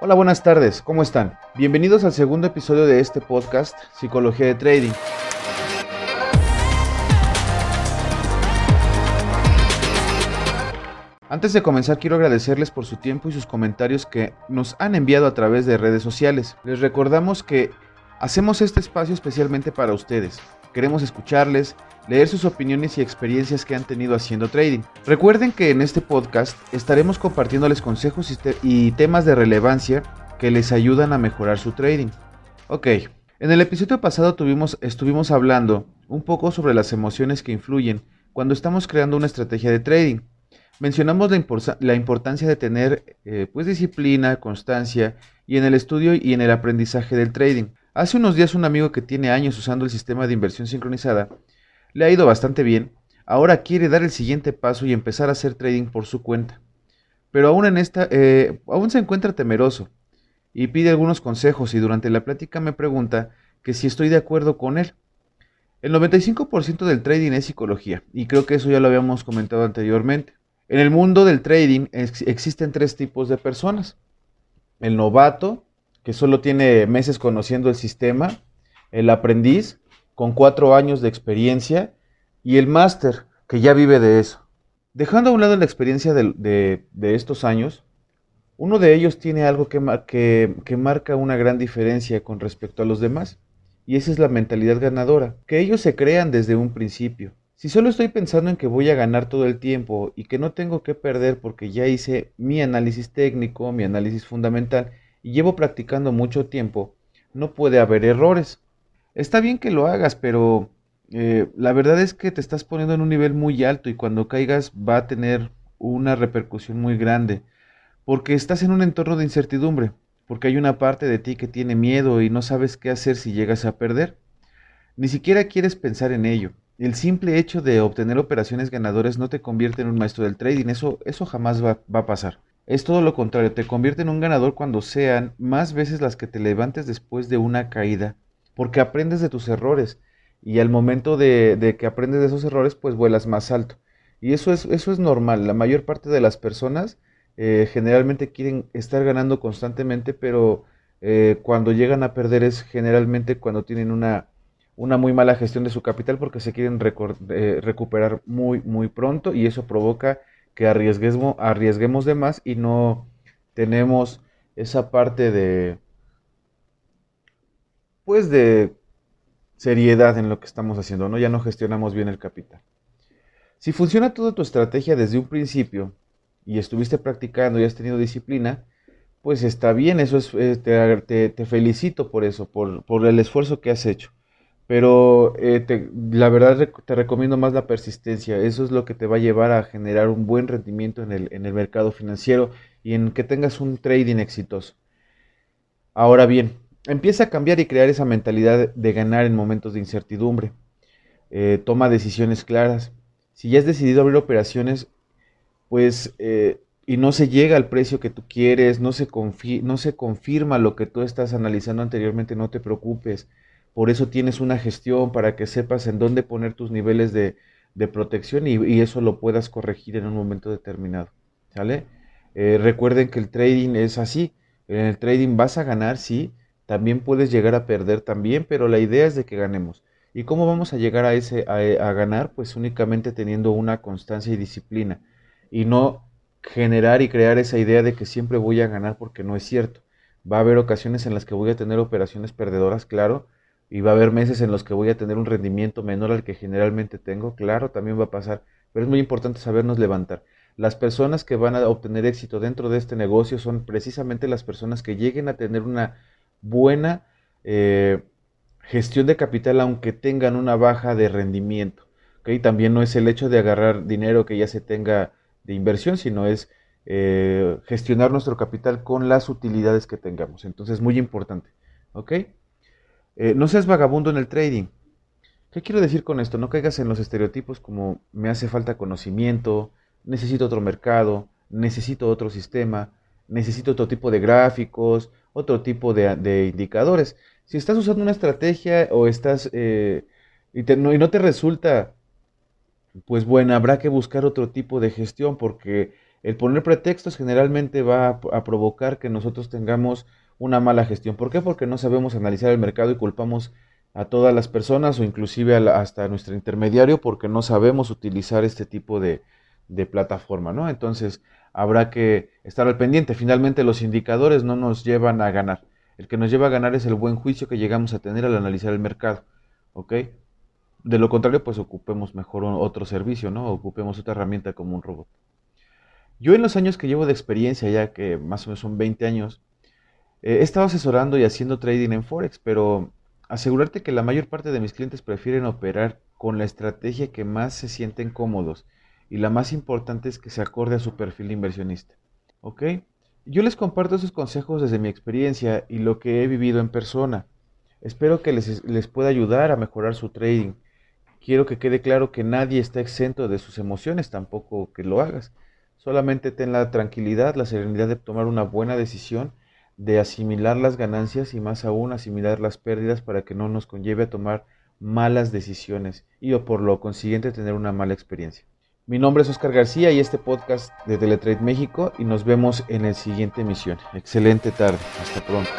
Hola, buenas tardes, ¿cómo están? Bienvenidos al segundo episodio de este podcast, Psicología de Trading. Antes de comenzar quiero agradecerles por su tiempo y sus comentarios que nos han enviado a través de redes sociales. Les recordamos que hacemos este espacio especialmente para ustedes. Queremos escucharles, leer sus opiniones y experiencias que han tenido haciendo trading. Recuerden que en este podcast estaremos compartiéndoles consejos y, temas de relevancia que les ayudan a mejorar su trading. Ok, en el episodio pasado tuvimos, estuvimos hablando un poco sobre las emociones que influyen cuando estamos creando una estrategia de trading. Mencionamos la, importancia de tener eh, pues disciplina, constancia y en el estudio y en el aprendizaje del trading. Hace unos días un amigo que tiene años usando el sistema de inversión sincronizada le ha ido bastante bien, ahora quiere dar el siguiente paso y empezar a hacer trading por su cuenta. Pero aún en esta, eh, aún se encuentra temeroso y pide algunos consejos y durante la plática me pregunta que si estoy de acuerdo con él. El 95% del trading es psicología y creo que eso ya lo habíamos comentado anteriormente. En el mundo del trading existen tres tipos de personas. El novato, que solo tiene meses conociendo el sistema, el aprendiz, con cuatro años de experiencia, y el máster, que ya vive de eso. Dejando a un lado la experiencia de, estos años, uno de ellos tiene algo que, que marca una gran diferencia con respecto a los demás, y esa es la mentalidad ganadora, que ellos se crean desde un principio. Si solo estoy pensando en que voy a ganar todo el tiempo y que no tengo que perder porque ya hice mi análisis técnico, mi análisis fundamental y llevo practicando mucho tiempo, no puede haber errores. Está bien que lo hagas, pero eh, la verdad es que te estás poniendo en un nivel muy alto y cuando caigas va a tener una repercusión muy grande, porque estás en un entorno de incertidumbre, porque hay una parte de ti que tiene miedo y no sabes qué hacer si llegas a perder. Ni siquiera quieres pensar en ello. El simple hecho de obtener operaciones ganadoras no te convierte en un maestro del trading, eso, eso jamás va, a pasar. Es todo lo contrario, te convierte en un ganador cuando sean más veces las que te levantes después de una caída, porque aprendes de tus errores y al momento de, que aprendes de esos errores, pues vuelas más alto. Y eso es, eso es normal, la mayor parte de las personas eh, generalmente quieren estar ganando constantemente, pero eh, cuando llegan a perder es generalmente cuando tienen una una muy mala gestión de su capital porque se quieren eh, recuperar muy, muy pronto y eso provoca que arriesguemos, arriesguemos de más y no tenemos esa parte de, pues de seriedad en lo que estamos haciendo, ¿no? Ya no gestionamos bien el capital. Si funciona toda tu estrategia desde un principio y estuviste practicando y has tenido disciplina, pues está bien, eso es, eh, te, te, felicito por eso, por, por el esfuerzo que has hecho. Pero eh, la verdad te recomiendo más la persistencia. Eso es lo que te va a llevar a generar un buen rendimiento en el, en el mercado financiero y en que tengas un trading exitoso. Ahora bien, empieza a cambiar y crear esa mentalidad de ganar en momentos de incertidumbre. Eh, toma decisiones claras. Si ya has decidido abrir operaciones, pues, eh, y no se llega al precio que tú quieres, no se, no se confirma lo que tú estás analizando anteriormente, no te preocupes por eso tienes una gestión para que sepas en dónde poner tus niveles de, protección y, eso lo puedas corregir en un momento determinado. ¿Sale? Eh, recuerden que el trading es así. En el trading vas a ganar, sí. También puedes llegar a perder también, pero la idea es de que ganemos. ¿Y cómo vamos a llegar a, ese, a ganar? Pues únicamente teniendo una constancia y disciplina. Y no generar y crear esa idea de que siempre voy a ganar porque no es cierto. Va a haber ocasiones en las que voy a tener operaciones perdedoras, claro, y va a haber meses en los que voy a tener un rendimiento menor al que generalmente tengo, claro, también va a pasar, pero es muy importante sabernos levantar. Las personas que van a obtener éxito dentro de este negocio son precisamente las personas que lleguen a tener una buena eh, gestión de capital aunque tengan una baja de rendimiento. ¿okay? También no es el hecho de agarrar dinero que ya se tenga de inversión, sino es eh, gestionar nuestro capital con las utilidades que tengamos. Entonces, muy importante. ¿ok? Eh, no seas vagabundo en el trading. ¿Qué quiero decir con esto? No caigas en los estereotipos como me hace falta conocimiento, necesito otro mercado, necesito otro sistema, necesito otro tipo de gráficos, otro tipo de, indicadores. Si estás usando una estrategia o estás eh, y, no, y no te resulta, pues bueno, habrá que buscar otro tipo de gestión porque El poner pretextos generalmente va a, provocar que nosotros tengamos una mala gestión. ¿Por qué? Porque no sabemos analizar el mercado y culpamos a todas las personas o inclusive hasta a nuestro intermediario porque no sabemos utilizar este tipo de, de plataforma, ¿no? Entonces habrá que estar al pendiente. Finalmente los indicadores no nos llevan a ganar. El que nos lleva a ganar es el buen juicio que llegamos a tener al analizar el mercado, ¿ok? De lo contrario, pues ocupemos mejor otro servicio, ¿no? Ocupemos otra herramienta como un robot. Yo en los años que llevo de experiencia, ya que más o menos son 20 años, eh, he estado asesorando y haciendo trading en Forex, pero asegurarte que la mayor parte de mis clientes prefieren operar con la estrategia que más se sienten cómodos y la más importante es que se acorde a su perfil de inversionista. ¿Ok? Yo les comparto esos consejos desde mi experiencia y lo que he vivido en persona. Espero que les, les pueda ayudar a mejorar su trading. Quiero que quede claro que nadie está exento de sus emociones, tampoco que lo hagas. Solamente ten la tranquilidad, la serenidad de tomar una buena decisión, de asimilar las ganancias y más aún asimilar las pérdidas para que no nos conlleve a tomar malas decisiones y o por lo consiguiente tener una mala experiencia. Mi nombre es Oscar García y este podcast de Teletrade México y nos vemos en la siguiente emisión. Excelente tarde. Hasta pronto.